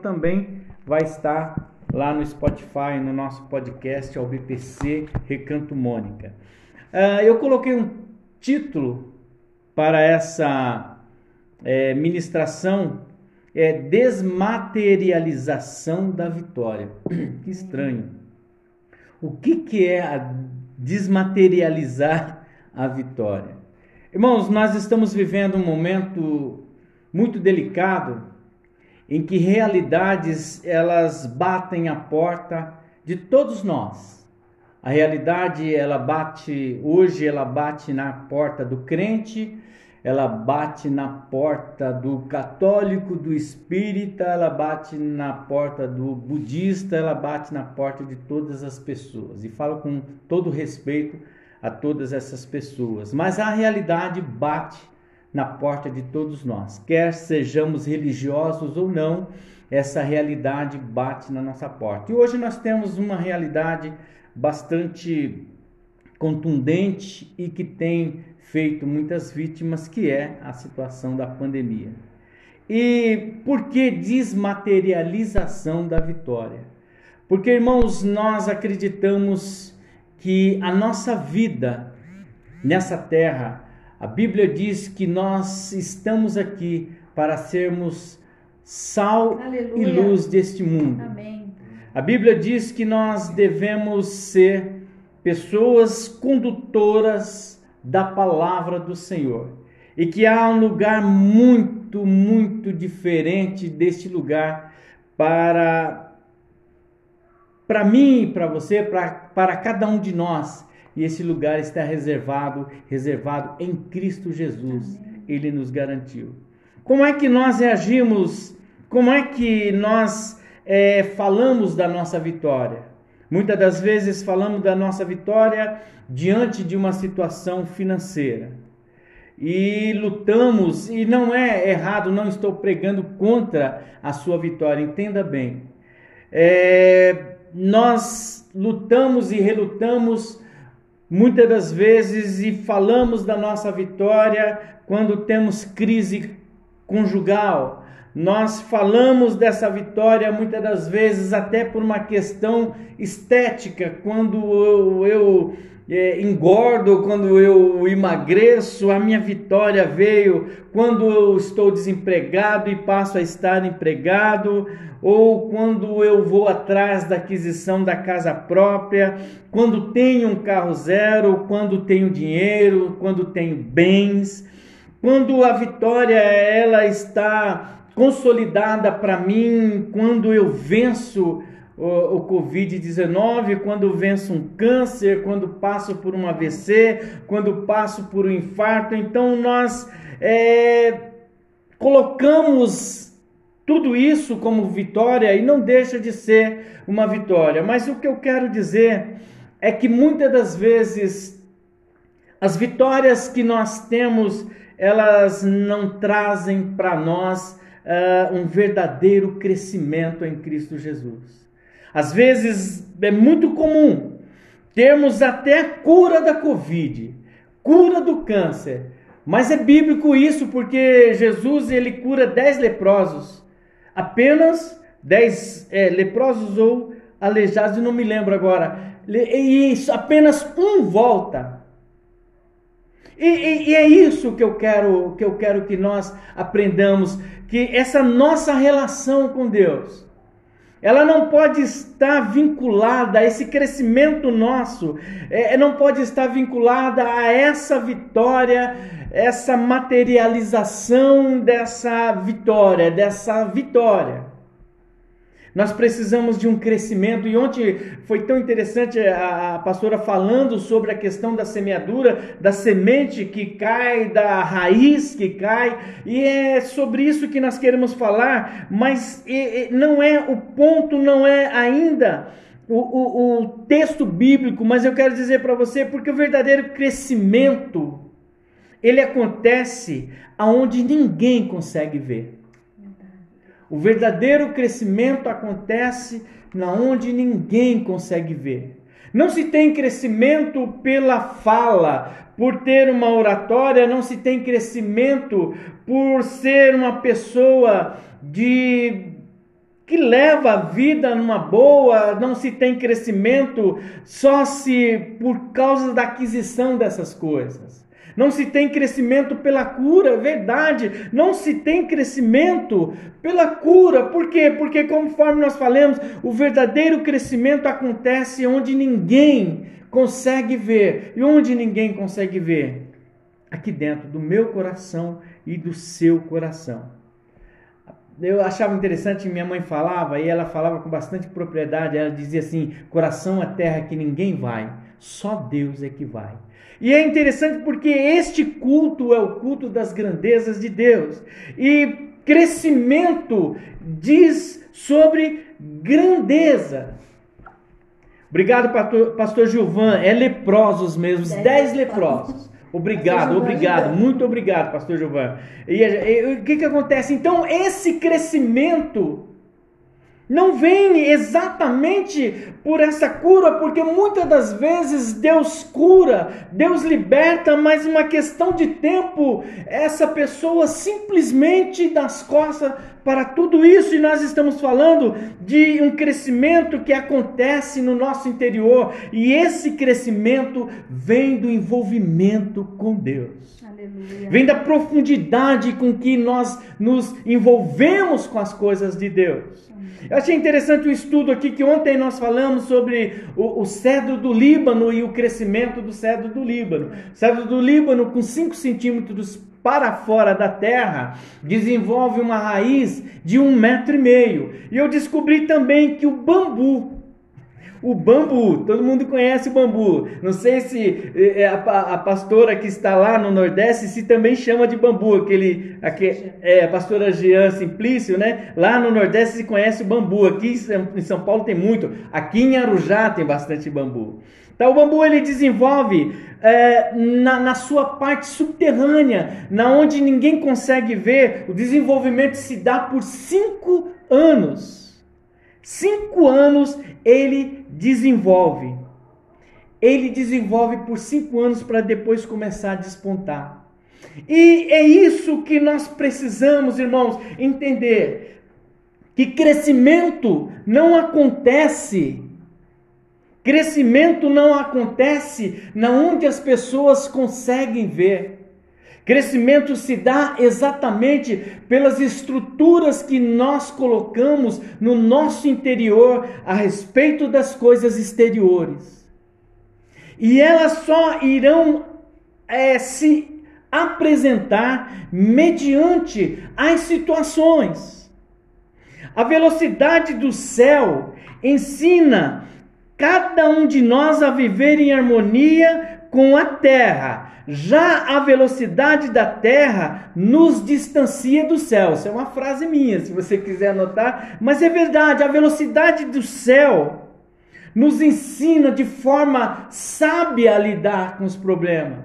também vai estar lá no Spotify, no nosso podcast ao BPC Recanto Mônica. Uh, eu coloquei um título para essa é, ministração é desmaterialização da vitória. que estranho. O que, que é a desmaterializar a vitória? Irmãos, nós estamos vivendo um momento muito delicado em que realidades elas batem a porta de todos nós. A realidade ela bate hoje, ela bate na porta do crente, ela bate na porta do católico, do espírita, ela bate na porta do budista, ela bate na porta de todas as pessoas. E falo com todo respeito a todas essas pessoas. Mas a realidade bate na porta de todos nós. Quer sejamos religiosos ou não, essa realidade bate na nossa porta. E hoje nós temos uma realidade bastante contundente e que tem feito muitas vítimas, que é a situação da pandemia. E por que desmaterialização da vitória? Porque, irmãos, nós acreditamos que a nossa vida nessa terra, a Bíblia diz que nós estamos aqui para sermos sal Aleluia. e luz deste mundo. Amém. A Bíblia diz que nós devemos ser pessoas condutoras da palavra do Senhor. E que há um lugar muito, muito diferente deste lugar para para mim para você, para, para cada um de nós. E esse lugar está reservado, reservado em Cristo Jesus. Ele nos garantiu. Como é que nós reagimos? Como é que nós é, falamos da nossa vitória? Muitas das vezes falamos da nossa vitória diante de uma situação financeira. E lutamos, e não é errado, não estou pregando contra a sua vitória, entenda bem. É, nós lutamos e relutamos muitas das vezes e falamos da nossa vitória quando temos crise conjugal, nós falamos dessa vitória muitas das vezes até por uma questão estética, quando eu, eu é, engordo, quando eu emagreço, a minha vitória veio quando eu estou desempregado e passo a estar empregado, ou quando eu vou atrás da aquisição da casa própria, quando tenho um carro zero, quando tenho dinheiro, quando tenho bens, quando a vitória ela está consolidada para mim quando eu venço o, o Covid-19, quando venço um câncer, quando passo por um AVC, quando passo por um infarto. Então nós é, colocamos tudo isso como vitória e não deixa de ser uma vitória. Mas o que eu quero dizer é que muitas das vezes as vitórias que nós temos, elas não trazem para nós uh, um verdadeiro crescimento em Cristo Jesus. Às vezes é muito comum termos até cura da Covid, cura do câncer, mas é bíblico isso porque Jesus ele cura dez leprosos, apenas dez é, leprosos ou aleijados, não me lembro agora, e apenas um volta. E, e, e, é isso que eu quero que eu quero que nós aprendamos, que essa nossa relação com Deus, ela não pode estar vinculada a esse crescimento nosso, é, não pode estar vinculada a essa vitória, essa materialização dessa vitória, dessa vitória. Nós precisamos de um crescimento. E ontem foi tão interessante a, a, pastora falando sobre a questão da semeadura, da semente que cai, da raiz que cai. E é sobre isso que nós queremos falar. Mas e, e, não é o ponto, não é ainda. O, o, o texto bíblico, mas eu quero dizer para você, porque o verdadeiro crescimento ele acontece aonde ninguém consegue ver. O verdadeiro crescimento acontece na onde ninguém consegue ver. Não se tem crescimento pela fala, por ter uma oratória, não se tem crescimento por ser uma pessoa de que leva a vida numa boa, não se tem crescimento só se por causa da aquisição dessas coisas. Não se tem crescimento pela cura, verdade. Não se tem crescimento pela cura. Por quê? Porque, conforme nós falamos, o verdadeiro crescimento acontece onde ninguém consegue ver. E onde ninguém consegue ver? Aqui dentro do meu coração e do seu coração. Eu achava interessante, minha mãe falava, e ela falava com bastante propriedade. Ela dizia assim: coração é terra que ninguém vai, só Deus é que vai. E é interessante porque este culto é o culto das grandezas de Deus. E crescimento diz sobre grandeza. Obrigado, pastor, Gilvan. É leprosos mesmo, dez, dez leprosos. Obrigado, obrigado, muito obrigado, pastor Gilvan. E o que, que acontece? Então, esse crescimento não vem exatamente por essa cura, porque muitas das vezes Deus cura, Deus liberta, mas uma questão de tempo, essa pessoa simplesmente das costas para tudo isso, e nós estamos falando de um crescimento que acontece no nosso interior, e esse crescimento vem do envolvimento com Deus. Aleluia. Vem da profundidade com que nós nos envolvemos com as coisas de Deus. Eu achei interessante o estudo aqui que ontem nós falamos sobre o, o, cedro do Líbano e o crescimento do cedro do Líbano. Cedro do Líbano, com 5 centímetros para fora da terra, desenvolve uma raiz de um metro e meio. E eu descobri também que o bambu, o bambu, todo mundo conhece o bambu. Não sei se é, a, a, pastora que está lá no Nordeste se também chama de bambu, aquele, aquele é, a pastora Jean Simplício, né? Lá no Nordeste se conhece o bambu. Aqui em São Paulo tem muito. Aqui em Arujá tem bastante bambu. Então o bambu ele desenvolve é, na, na, sua parte subterrânea, na onde ninguém consegue ver. O desenvolvimento se dá por cinco anos. Cinco anos ele desenvolve. Ele desenvolve por cinco anos para depois começar a despontar. E é isso que nós precisamos, irmãos, entender. Que crescimento não acontece. Crescimento não acontece na onde as pessoas conseguem ver. Crescimento se dá exatamente pelas estruturas que nós colocamos no nosso interior a respeito das coisas exteriores. E elas só irão é, se apresentar mediante as situações. A velocidade do céu ensina cada um de nós a viver em harmonia com a terra já a velocidade da Terra nos distancia do céu. Isso é uma frase minha, se você quiser anotar. Mas é verdade, a velocidade do céu nos ensina de forma sábia a lidar com os problemas.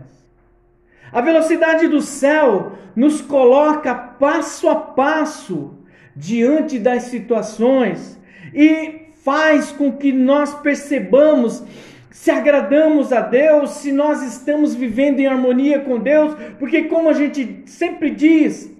A velocidade do céu nos coloca passo a passo diante das situações e faz com que nós percebamos se agradamos a Deus, se nós estamos vivendo em harmonia com Deus, porque, como a gente sempre diz,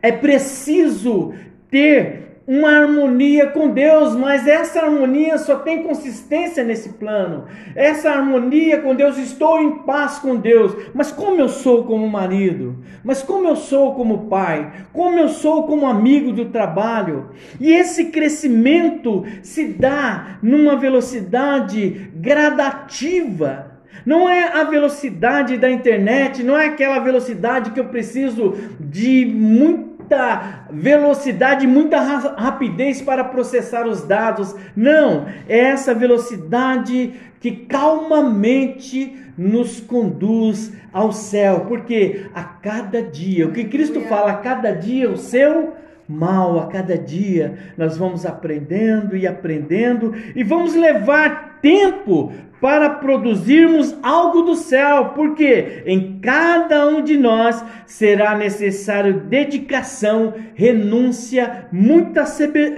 é preciso ter uma harmonia com Deus, mas essa harmonia só tem consistência nesse plano. Essa harmonia com Deus, estou em paz com Deus, mas como eu sou como marido, mas como eu sou como pai, como eu sou como amigo do trabalho. E esse crescimento se dá numa velocidade gradativa. Não é a velocidade da internet, não é aquela velocidade que eu preciso de muito muita velocidade, muita rapidez para processar os dados. Não, é essa velocidade que calmamente nos conduz ao céu, porque a cada dia, o que Cristo fala, a cada dia o seu mal, a cada dia nós vamos aprendendo e aprendendo e vamos levar tempo para produzirmos algo do céu, porque em cada um de nós será necessário dedicação, renúncia, muita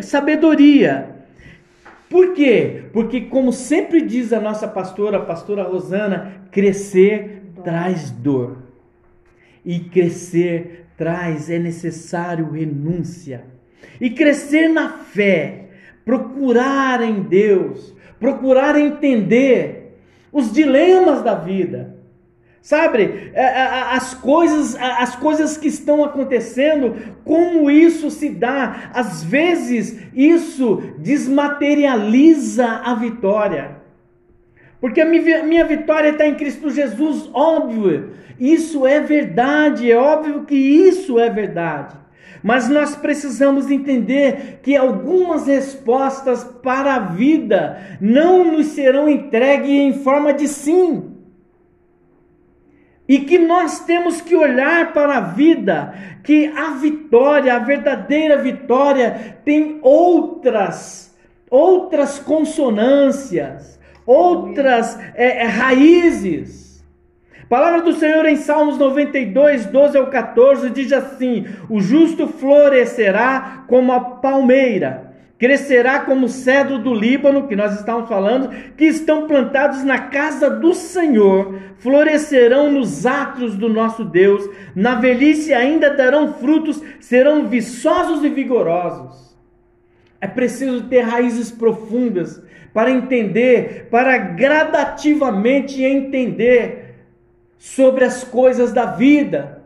sabedoria. Por quê? Porque, como sempre diz a nossa pastora, a pastora Rosana, crescer traz dor. E crescer traz, é necessário renúncia. E crescer na fé, procurar em Deus, procurar entender os dilemas da vida. Sabe, é, é, as coisas, as coisas que estão acontecendo, como isso se dá? Às vezes isso desmaterializa a vitória. Porque a minha vitória está em Cristo Jesus, óbvio. Isso é verdade, é óbvio que isso é verdade. Mas nós precisamos entender que algumas respostas para a vida não nos serão entregues em forma de sim. E que nós temos que olhar para a vida, que a vitória, a verdadeira vitória, tem outras, outras consonâncias, outras é, é, raízes. A palavra do Senhor em Salmos 92, 12 ao 14 diz assim: O justo florescerá como a palmeira crescerá como cedro do Líbano, que nós estamos falando, que estão plantados na casa do Senhor, florescerão nos atos do nosso Deus, na velhice ainda darão frutos, serão viçosos e vigorosos. É preciso ter raízes profundas para entender, para gradativamente entender sobre as coisas da vida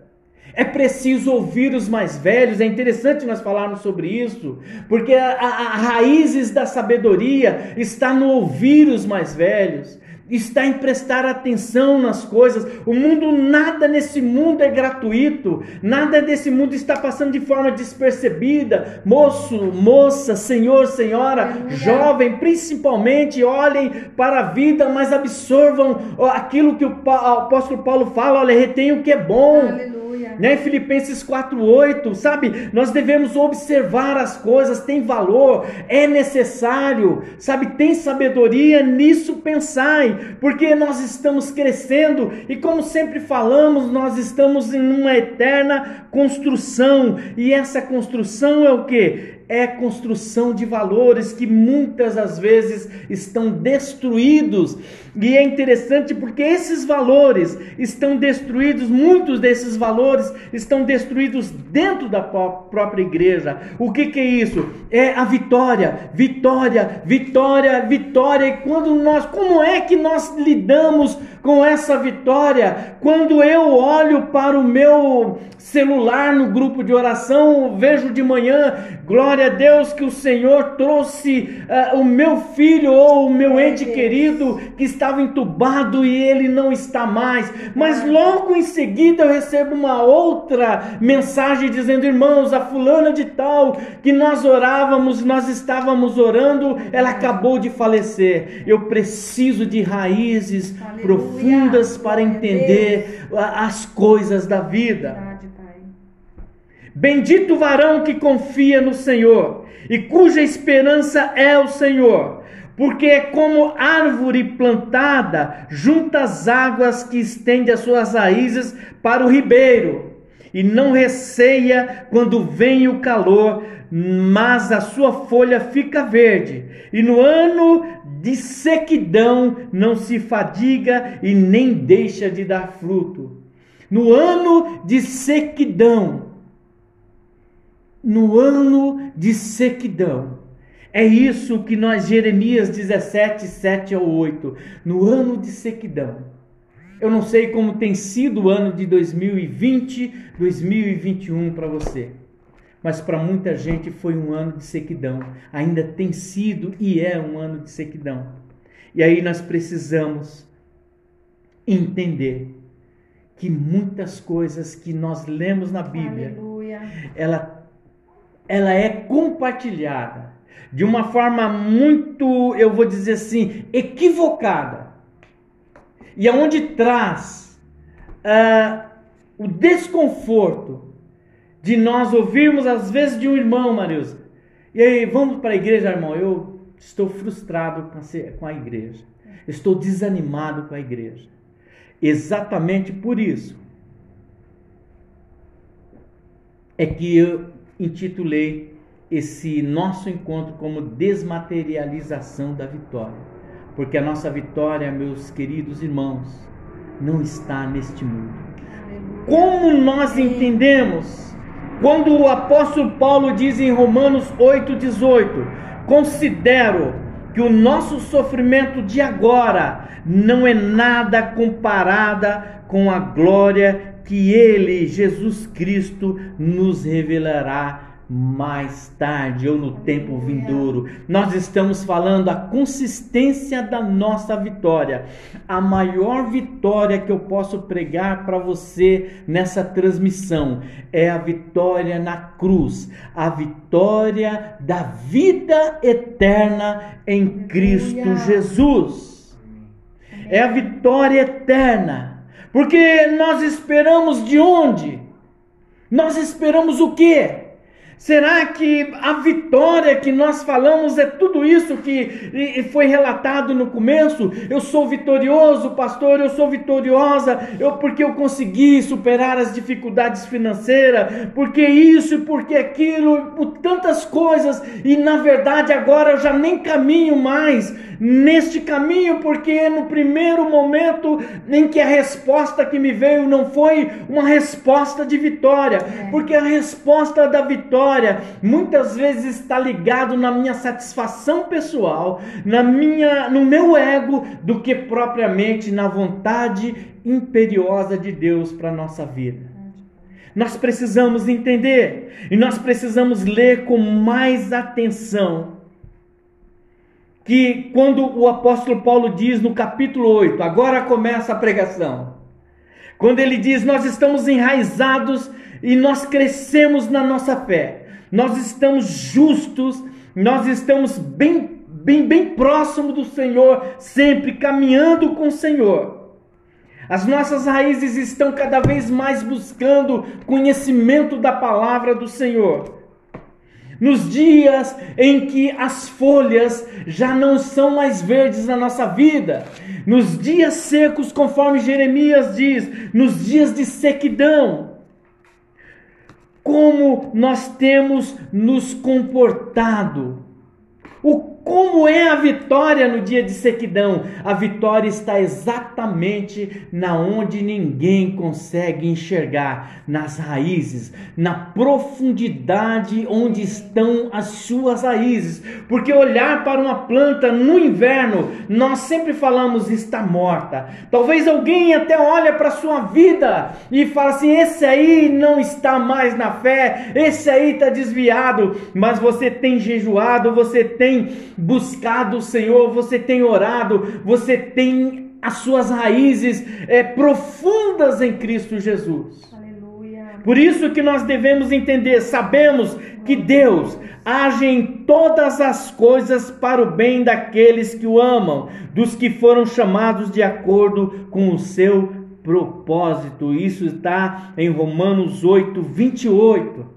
é preciso ouvir os mais velhos. É interessante nós falarmos sobre isso, porque a, a, a raízes da sabedoria está no ouvir os mais velhos está em prestar atenção nas coisas. O mundo, nada nesse mundo é gratuito, nada desse mundo está passando de forma despercebida. Moço, moça, senhor, senhora, jovem, principalmente, olhem para a vida, mas absorvam aquilo que o apóstolo Paulo fala: olha, retém o que é bom. Aleluia né? Filipenses 4:8, sabe? Nós devemos observar as coisas, tem valor, é necessário, sabe? Tem sabedoria nisso pensai, porque nós estamos crescendo e como sempre falamos, nós estamos em uma eterna construção, e essa construção é o que? É construção de valores que muitas das vezes estão destruídos. E é interessante porque esses valores estão destruídos, muitos desses valores estão destruídos dentro da própria igreja. O que, que é isso? É a vitória, vitória, vitória, vitória. E quando nós, como é que nós lidamos com essa vitória? Quando eu olho para o meu celular no grupo de oração, vejo de manhã, glória a Deus que o Senhor trouxe uh, o meu filho ou o meu ente querido que estava entubado e ele não está mais. Mas logo em seguida eu recebo uma outra mensagem dizendo: irmãos, a fulana de tal que nós orávamos, nós estávamos orando, ela acabou de falecer. Eu preciso de raízes Aleluia. profundas para entender as coisas da vida. Bendito o varão que confia no Senhor e cuja esperança é o Senhor, porque é como árvore plantada junto às águas que estende as suas raízes para o ribeiro, e não receia quando vem o calor, mas a sua folha fica verde, e no ano de sequidão não se fadiga e nem deixa de dar fruto. No ano de sequidão, no ano de sequidão. É isso que nós, Jeremias 17, 7 ao 8, no ano de sequidão. Eu não sei como tem sido o ano de 2020, 2021 para você, mas para muita gente foi um ano de sequidão. Ainda tem sido e é um ano de sequidão. E aí nós precisamos entender que muitas coisas que nós lemos na Bíblia, Aleluia. ela ela é compartilhada de uma forma muito, eu vou dizer assim, equivocada. E aonde traz uh, o desconforto de nós ouvirmos às vezes de um irmão, Marilza. E aí, vamos para a igreja, irmão? Eu estou frustrado com a igreja. Estou desanimado com a igreja. Exatamente por isso é que eu, intitulei esse nosso encontro como desmaterialização da vitória. Porque a nossa vitória, meus queridos irmãos, não está neste mundo. Como nós entendemos Quando o apóstolo Paulo diz em Romanos 8,18: Considero que o nosso sofrimento de agora não é nada comparada com a glória que Ele, Jesus Cristo, nos revelará mais tarde ou no tempo vindouro. Nós estamos falando a consistência da nossa vitória. A maior vitória que eu posso pregar para você nessa transmissão é a vitória na cruz, a vitória da vida eterna em Cristo Jesus. É a vitória eterna. Porque nós esperamos de onde? Nós esperamos o quê? Será que a vitória que nós falamos é tudo isso que foi relatado no começo? Eu sou vitorioso, pastor, eu sou vitoriosa, eu porque eu consegui superar as dificuldades financeiras, porque isso e porque aquilo, por tantas coisas, e na verdade agora eu já nem caminho mais neste caminho, porque no primeiro momento em que a resposta que me veio não foi uma resposta de vitória, é. porque a resposta da vitória muitas vezes está ligado na minha satisfação pessoal, na minha, no meu ego, do que propriamente na vontade imperiosa de Deus para nossa vida. Nós precisamos entender e nós precisamos ler com mais atenção que quando o apóstolo Paulo diz no capítulo 8, agora começa a pregação, quando ele diz: Nós estamos enraizados e nós crescemos na nossa fé, nós estamos justos, nós estamos bem, bem, bem próximo do Senhor, sempre caminhando com o Senhor. As nossas raízes estão cada vez mais buscando conhecimento da palavra do Senhor nos dias em que as folhas já não são mais verdes na nossa vida, nos dias secos, conforme Jeremias diz, nos dias de sequidão. Como nós temos nos comportado? O como é a vitória no dia de sequidão? A vitória está exatamente na onde ninguém consegue enxergar, nas raízes, na profundidade onde estão as suas raízes. Porque olhar para uma planta no inverno, nós sempre falamos está morta. Talvez alguém até olhe para a sua vida e fala assim: esse aí não está mais na fé, esse aí está desviado, mas você tem jejuado, você tem buscado o Senhor, você tem orado, você tem as suas raízes é, profundas em Cristo Jesus. Aleluia. Por isso que nós devemos entender, sabemos que Deus age em todas as coisas para o bem daqueles que o amam, dos que foram chamados de acordo com o seu propósito. Isso está em Romanos 8, 28.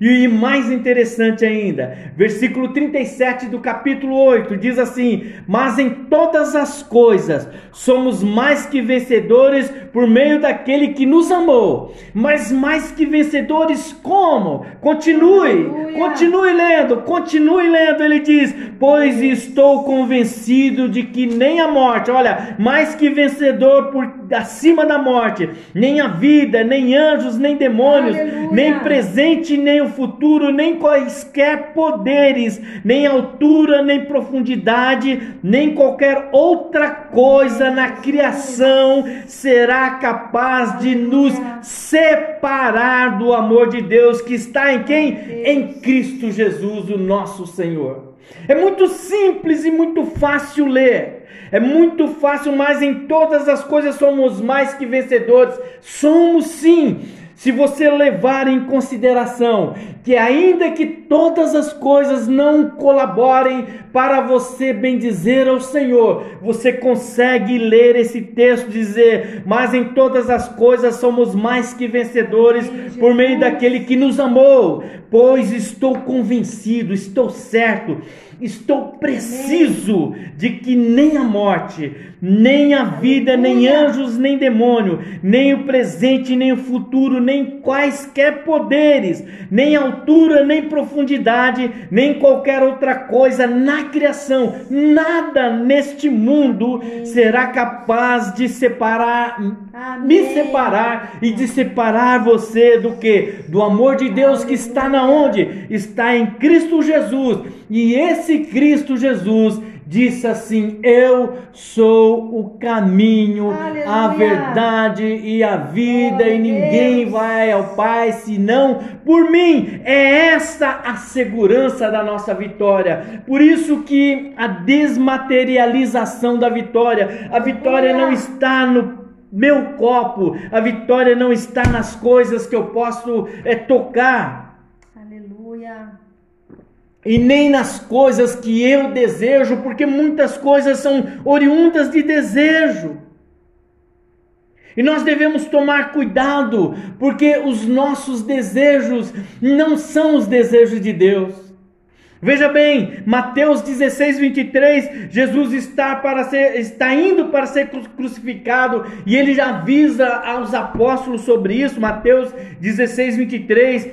E mais interessante ainda, versículo 37 do capítulo 8 diz assim: Mas em todas as coisas somos mais que vencedores por meio daquele que nos amou. Mas mais que vencedores como? Continue, Aleluia. continue lendo, continue lendo. Ele diz: Pois estou convencido de que nem a morte, olha, mais que vencedor por acima da morte, nem a vida, nem anjos, nem demônios, Aleluia. nem presente, nem o futuro, nem quaisquer poderes, nem altura, nem profundidade, nem qualquer outra coisa na criação será capaz de nos separar do amor de Deus que está em quem? Em Cristo Jesus, o nosso Senhor. É muito simples e muito fácil ler. É muito fácil, mas em todas as coisas somos mais que vencedores. Somos sim se você levar em consideração que, ainda que todas as coisas não colaborem para você bendizer ao Senhor, você consegue ler esse texto dizer: Mas em todas as coisas somos mais que vencedores por meio daquele que nos amou, pois estou convencido, estou certo Estou preciso de que nem a morte, nem a vida, nem anjos, nem demônio, nem o presente, nem o futuro, nem quaisquer poderes, nem altura, nem profundidade, nem qualquer outra coisa na criação, nada neste mundo será capaz de separar, Amém. me separar e de separar você do que? Do amor de Deus que está na onde? Está em Cristo Jesus. E esse Cristo Jesus disse assim: Eu sou o caminho, Aleluia. a verdade e a vida, Glória e ninguém Deus. vai ao Pai senão por mim. É essa a segurança da nossa vitória. Por isso que a desmaterialização da vitória, a vitória não está no meu copo, a vitória não está nas coisas que eu posso é, tocar. E nem nas coisas que eu desejo, porque muitas coisas são oriundas de desejo. E nós devemos tomar cuidado, porque os nossos desejos não são os desejos de Deus. Veja bem, Mateus 16, 23, Jesus está, para ser, está indo para ser crucificado e ele já avisa aos apóstolos sobre isso. Mateus 16, 23.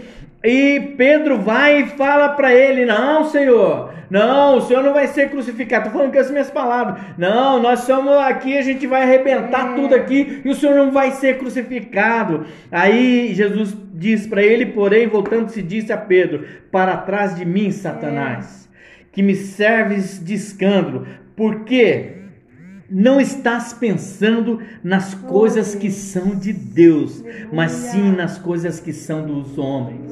E Pedro vai e fala para ele: Não, Senhor, não, o Senhor não vai ser crucificado. Estou falando com as minhas palavras. Não, nós somos aqui, a gente vai arrebentar é. tudo aqui e o Senhor não vai ser crucificado. Aí Jesus diz para ele, porém, voltando-se, disse a Pedro: Para trás de mim, Satanás, é. que me serves de escândalo, porque não estás pensando nas coisas que são de Deus, mas sim nas coisas que são dos homens.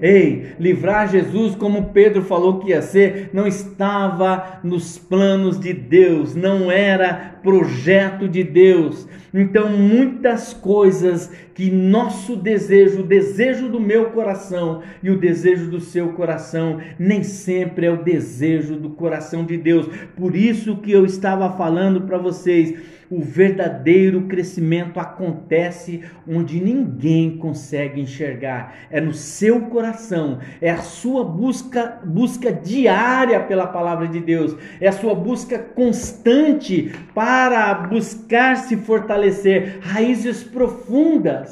Ei, livrar Jesus, como Pedro falou que ia ser, não estava nos planos de Deus, não era projeto de Deus. Então, muitas coisas que nosso desejo, o desejo do meu coração e o desejo do seu coração, nem sempre é o desejo do coração de Deus. Por isso que eu estava falando para vocês o verdadeiro crescimento acontece onde ninguém consegue enxergar. É no seu coração, é a sua busca, busca diária pela palavra de Deus, é a sua busca constante para buscar se fortalecer, raízes profundas.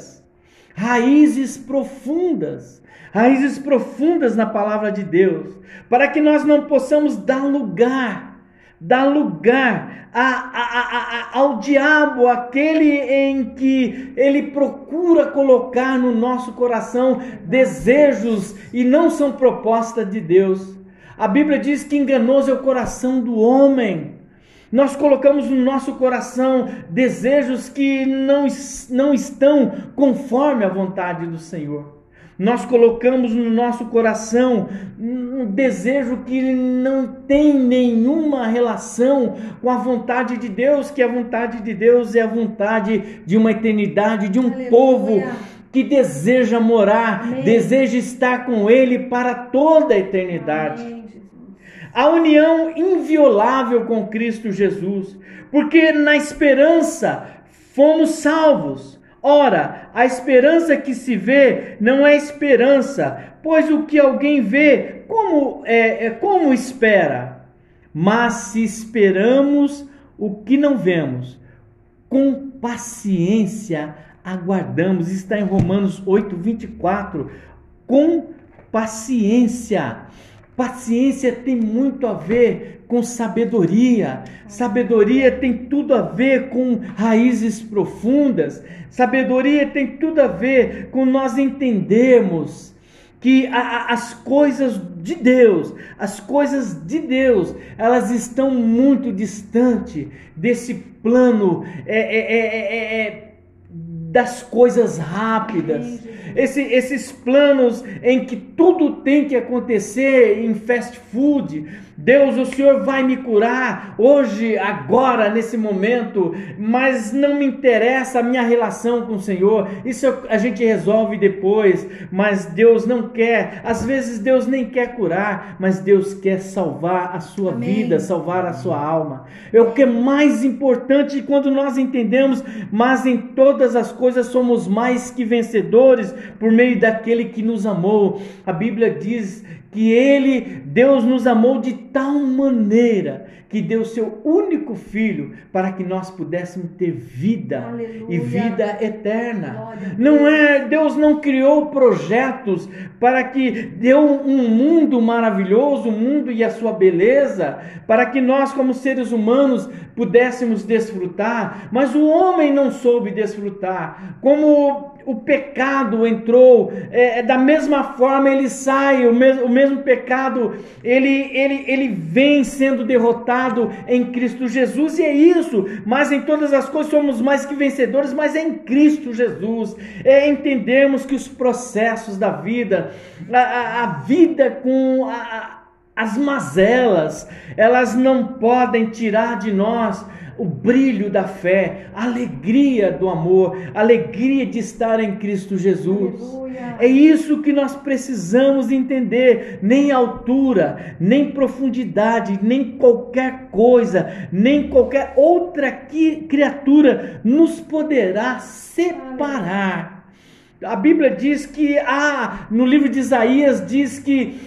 Raízes profundas raízes profundas na palavra de Deus, para que nós não possamos dar lugar dá lugar a, a, a, ao diabo, aquele em que ele procura colocar no nosso coração desejos e não são proposta de Deus. A Bíblia diz que enganoso é o coração do homem. Nós colocamos no nosso coração desejos que não, não estão conforme a vontade do Senhor. Nós colocamos no nosso coração um desejo que não tem nenhuma relação com a vontade de Deus, que a vontade de Deus é a vontade de uma eternidade, de um Aleluia. povo que deseja morar, Amém. deseja estar com Ele para toda a eternidade. Amém. A união inviolável com Cristo Jesus, porque na esperança fomos salvos. Ora, a esperança que se vê não é esperança, pois o que alguém vê, como é, é como espera? Mas se esperamos o que não vemos, com paciência aguardamos. Está em Romanos 8, 24. Com paciência. Paciência tem muito a ver com sabedoria. Sabedoria tem tudo a ver com raízes profundas. Sabedoria tem tudo a ver com nós entendermos que a, a, as coisas de Deus, as coisas de Deus, elas estão muito distante desse plano é, é, é, é das coisas rápidas, Esse, esses planos em que tudo tem que acontecer em fast food, Deus, o Senhor vai me curar hoje, agora, nesse momento, mas não me interessa a minha relação com o Senhor. Isso a gente resolve depois, mas Deus não quer. Às vezes Deus nem quer curar, mas Deus quer salvar a sua Amém. vida, salvar a sua alma. É o que é mais importante quando nós entendemos, mas em todas as coisas somos mais que vencedores por meio daquele que nos amou. A Bíblia diz que ele, Deus nos amou de tal maneira que deu seu único filho para que nós pudéssemos ter vida Aleluia. e vida eterna. Não é, Deus não criou projetos para que deu um mundo maravilhoso, o um mundo e a sua beleza, para que nós como seres humanos pudéssemos desfrutar, mas o homem não soube desfrutar. Como o pecado entrou, é, é, da mesma forma ele sai, o mesmo, o mesmo pecado, ele, ele, ele vem sendo derrotado em Cristo Jesus, e é isso, mas em todas as coisas somos mais que vencedores, mas é em Cristo Jesus, é entendermos que os processos da vida, a, a, a vida com a, as mazelas, elas não podem tirar de nós o brilho da fé, a alegria do amor, a alegria de estar em Cristo Jesus. Aleluia. É isso que nós precisamos entender. Nem altura, nem profundidade, nem qualquer coisa, nem qualquer outra criatura nos poderá separar. A Bíblia diz que, ah, no livro de Isaías, diz que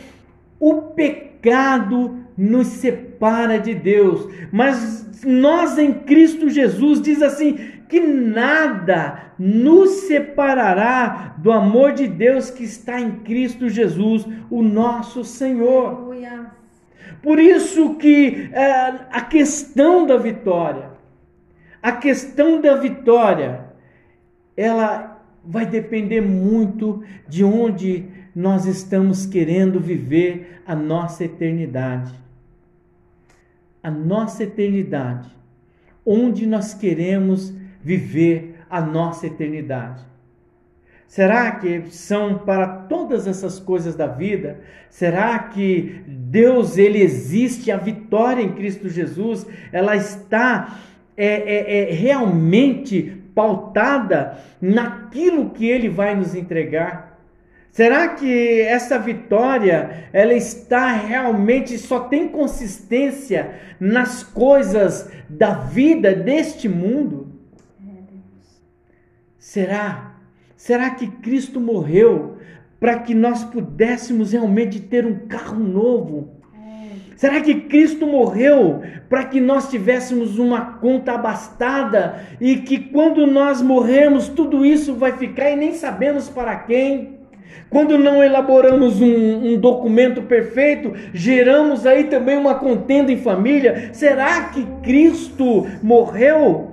o pecado nos separa de Deus, mas nós em Cristo Jesus diz assim que nada nos separará do amor de Deus que está em Cristo Jesus, o nosso Senhor. Por isso que é, a questão da vitória, a questão da vitória, ela vai depender muito de onde nós estamos querendo viver a nossa eternidade a nossa eternidade, onde nós queremos viver a nossa eternidade. Será que são para todas essas coisas da vida? Será que Deus ele existe? A vitória em Cristo Jesus ela está é, é, é realmente pautada naquilo que Ele vai nos entregar? Será que essa vitória ela está realmente só tem consistência nas coisas da vida deste mundo? Será? Será que Cristo morreu para que nós pudéssemos realmente ter um carro novo? Será que Cristo morreu para que nós tivéssemos uma conta abastada e que quando nós morrermos tudo isso vai ficar e nem sabemos para quem? Quando não elaboramos um, um, documento perfeito, geramos aí também uma contenda em família. Será que Cristo morreu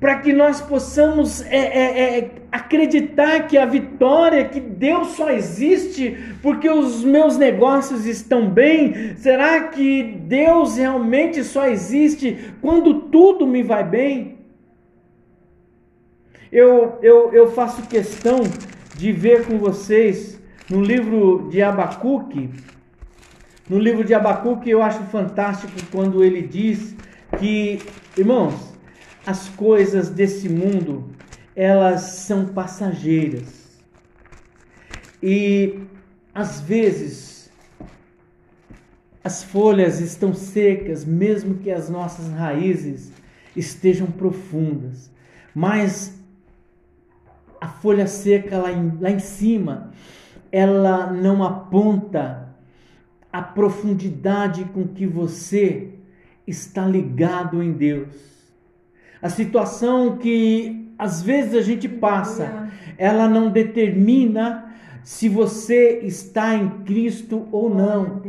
para que nós possamos é, é, é, acreditar que a vitória, que Deus só existe porque os meus negócios estão bem? Será que Deus realmente só existe quando tudo me vai bem? Eu, eu, eu faço questão de ver com vocês no livro de Abacuque. No livro de Abacuque eu acho fantástico quando ele diz que, irmãos, as coisas desse mundo, elas são passageiras. E às vezes as folhas estão secas, mesmo que as nossas raízes estejam profundas. Mas a folha seca lá em, lá em cima, ela não aponta a profundidade com que você está ligado em Deus. A situação que às vezes a gente passa, ela não determina se você está em Cristo ou não.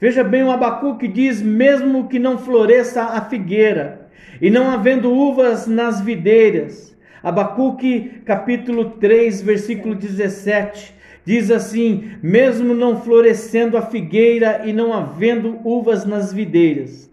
Veja bem, o Abacuque diz: mesmo que não floresça a figueira, e não havendo uvas nas videiras, Abacuque capítulo 3, versículo 17, diz assim: Mesmo não florescendo a figueira e não havendo uvas nas videiras,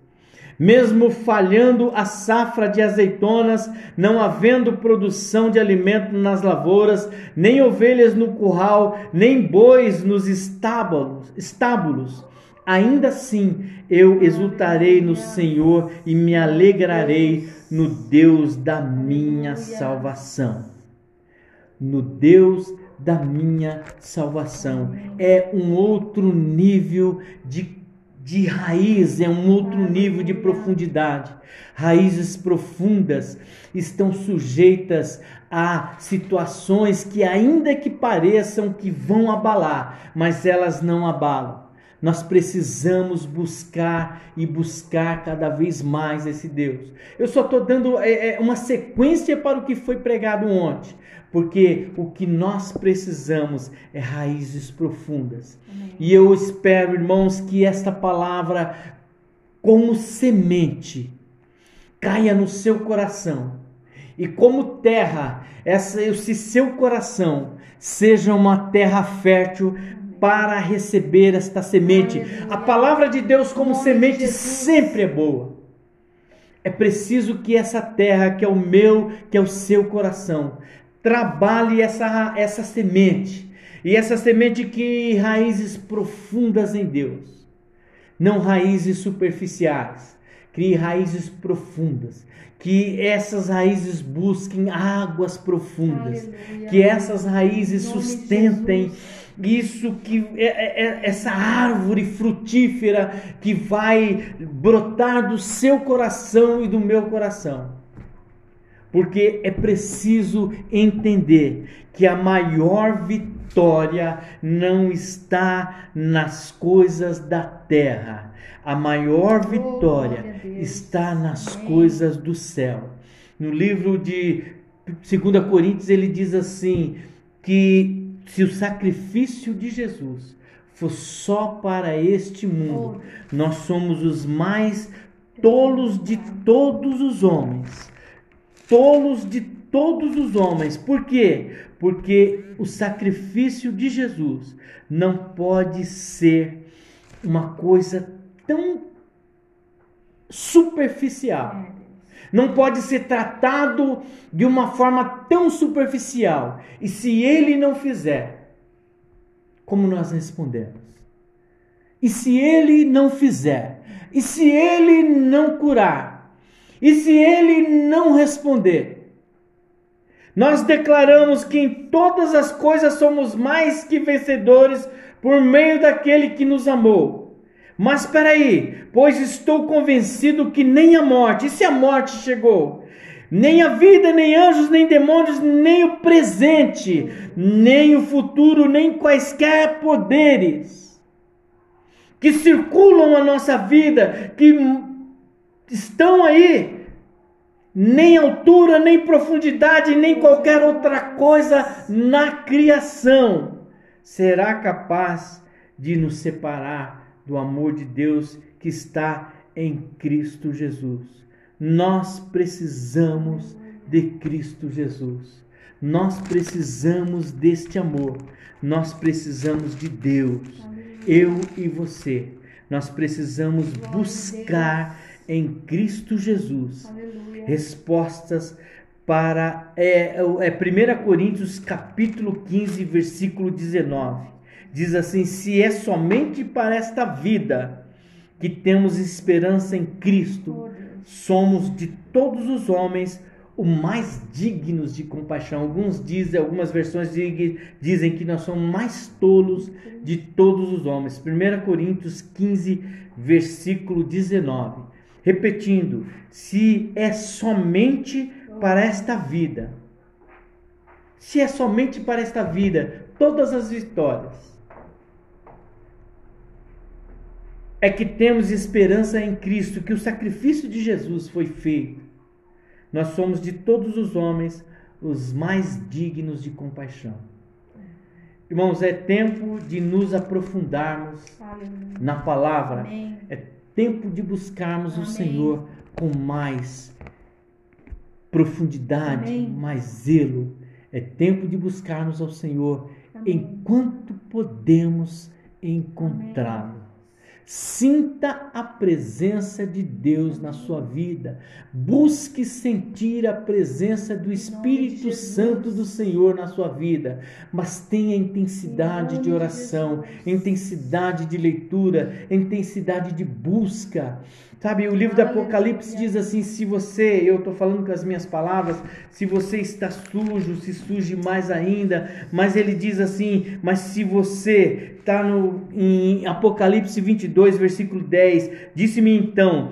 mesmo falhando a safra de azeitonas, não havendo produção de alimento nas lavouras, nem ovelhas no curral, nem bois nos estábulos, estábulos ainda assim eu exultarei no Senhor e me alegrarei no Deus da minha salvação. No Deus da minha salvação. É um outro nível de, de raiz, é um outro nível de profundidade. Raízes profundas estão sujeitas a situações que, ainda que pareçam que vão abalar, mas elas não abalam. Nós precisamos buscar e buscar cada vez mais esse Deus. Eu só estou dando é, é, uma sequência para o que foi pregado ontem, porque o que nós precisamos é raízes profundas. Amém. E eu espero, irmãos, que esta palavra, como semente, caia no seu coração. E como terra, essa, esse seu coração seja uma terra fértil para receber esta semente. A palavra de Deus, como semente, sempre é boa. É preciso que essa terra, que é o meu, que é o seu coração, trabalhe essa, essa semente. E essa semente que raízes profundas em Deus, não raízes superficiais, crie raízes profundas. Que essas raízes busquem águas profundas, Aleluia. que essas raízes sustentem isso que é, é, é, essa árvore frutífera que vai brotar do seu coração e do meu coração. Porque é preciso entender que a maior vitória não está nas coisas da terra. A maior oh, vitória está nas coisas do céu. No livro de 2 Coríntios ele diz assim que se o sacrifício de Jesus for só para este mundo, nós somos os mais tolos de todos os homens. Tolos de todos os homens. Por quê? Porque o sacrifício de Jesus não pode ser uma coisa tão superficial não pode ser tratado de uma forma tão superficial. E se ele não fizer, como nós respondemos? E se ele não fizer? E se ele não curar? E se ele não responder? Nós declaramos que em todas as coisas somos mais que vencedores por meio daquele que nos amou. Mas espera aí, pois estou convencido que nem a morte, e se a morte chegou? Nem a vida, nem anjos, nem demônios, nem o presente, nem o futuro, nem quaisquer poderes que circulam a nossa vida, que estão aí, nem altura, nem profundidade, nem qualquer outra coisa na criação será capaz de nos separar do amor de Deus que está em Cristo Jesus. Nós precisamos de Cristo Jesus. Nós precisamos deste amor. Nós precisamos de Deus. Eu e você. Nós precisamos buscar em Cristo Jesus respostas para é, é 1 Coríntios capítulo 15, versículo 19 diz assim: se é somente para esta vida que temos esperança em Cristo, somos de todos os homens o mais dignos de compaixão. Alguns dizem, algumas versões dizem que nós somos mais tolos de todos os homens. 1 Coríntios 15, versículo 19. Repetindo, se é somente para esta vida, se é somente para esta vida, todas as vitórias, é que temos esperança em Cristo, que o sacrifício de Jesus foi feito. Nós somos de todos os homens os mais dignos de compaixão. Irmãos, é tempo de nos aprofundarmos Aleluia. na palavra. Amém. É tempo de buscarmos Amém. o Senhor com mais profundidade, Amém. mais zelo. É tempo de buscarmos ao Senhor enquanto podemos encontrá-lo. Sinta a presença de Deus na sua vida. Busque sentir a presença do Espírito Santo do Senhor na sua vida. Mas tenha intensidade de oração, intensidade de leitura, intensidade de busca. Sabe, o livro do Apocalipse diz assim: se você, eu estou falando com as minhas palavras, se você está sujo, se suje mais ainda. Mas ele diz assim: mas se você está no, em Apocalipse 22, versículo 10. Disse-me então: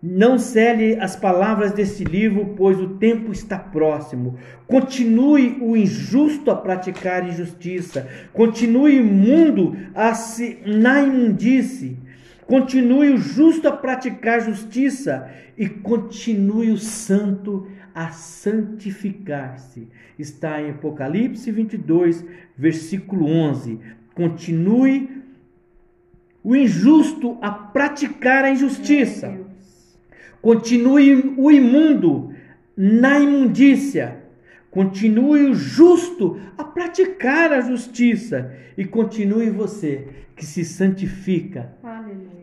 Não cele as palavras desse livro, pois o tempo está próximo. Continue o injusto a praticar injustiça. Continue o imundo a se na imundície. Continue o justo a praticar justiça e continue o santo a santificar-se. Está em Apocalipse 22, versículo 11. Continue o injusto a praticar a injustiça. Continue o imundo na imundícia. Continue o justo a praticar a justiça. E continue você que se santifica.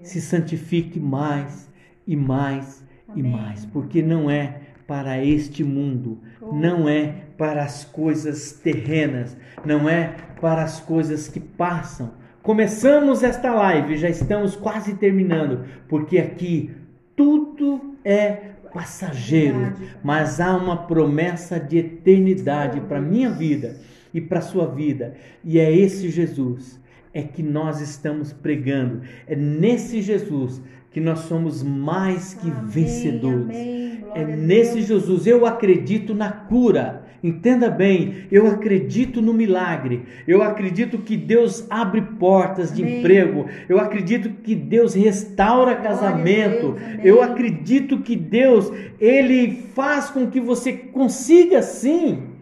Se santifique mais e mais Amém. e mais. Porque não é para este mundo, não é para as coisas terrenas, não é para as coisas que passam. Começamos esta live, já estamos quase terminando, porque aqui tudo é passageiro, mas há uma promessa de eternidade para minha vida e para sua vida, e é esse Jesus é que nós estamos pregando. É nesse Jesus que nós somos mais que amém, vencedores. Amém, é nesse Jesus. Eu acredito na cura. Entenda bem, eu acredito no milagre. Eu acredito que Deus abre portas de amém. emprego. Eu acredito que Deus restaura casamento. Deus, eu acredito que Deus ele faz com que você consiga sim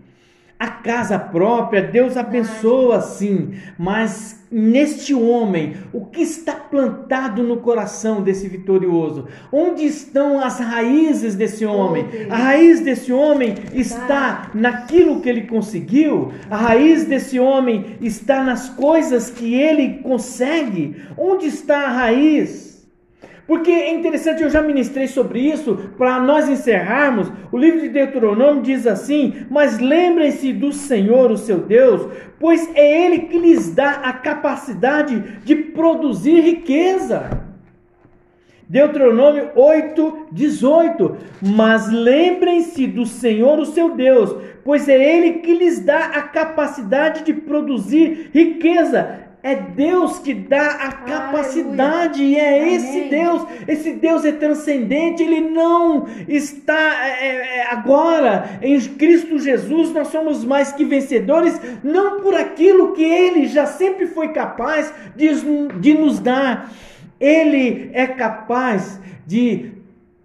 a casa própria, Deus abençoa sim, mas neste homem, o que está plantado no coração desse vitorioso? Onde estão as raízes desse homem? A raiz desse homem está naquilo que ele conseguiu, a raiz desse homem está nas coisas que ele consegue. Onde está a raiz? Porque é interessante, eu já ministrei sobre isso, para nós encerrarmos. O livro de Deuteronômio diz assim: Mas lembrem-se do Senhor, o seu Deus, pois é Ele que lhes dá a capacidade de produzir riqueza. Deuteronômio 8, 18. Mas lembrem-se do Senhor, o seu Deus, pois é Ele que lhes dá a capacidade de produzir riqueza é Deus que dá a capacidade, e é Amém. esse Deus, esse Deus é transcendente, ele não está é, é, é, agora em Cristo Jesus, nós somos mais que vencedores, não por aquilo que ele já sempre foi capaz de, de nos dar, ele é capaz de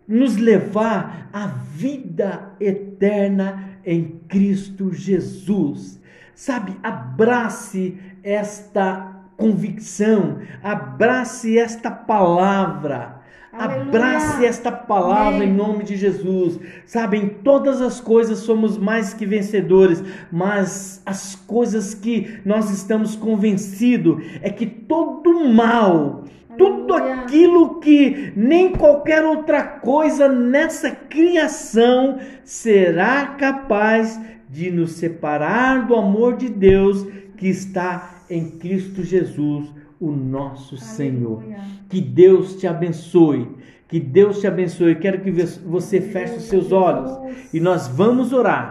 nos levar à vida eterna em Cristo Jesus. Sabe, abrace esta convicção, abrace esta palavra. Aleluia. Abrace esta palavra Amém. em nome de Jesus. Sabe, em todas as coisas somos mais que vencedores, mas as coisas que nós estamos convencidos é que todo mal, tudo aquilo que nem qualquer outra coisa nessa criação será capaz de nos separar do amor de Deus que está em Cristo Jesus, o nosso Aleluia. Senhor. Que Deus te abençoe. Que Deus te abençoe. Quero que você feche os seus olhos e nós vamos orar.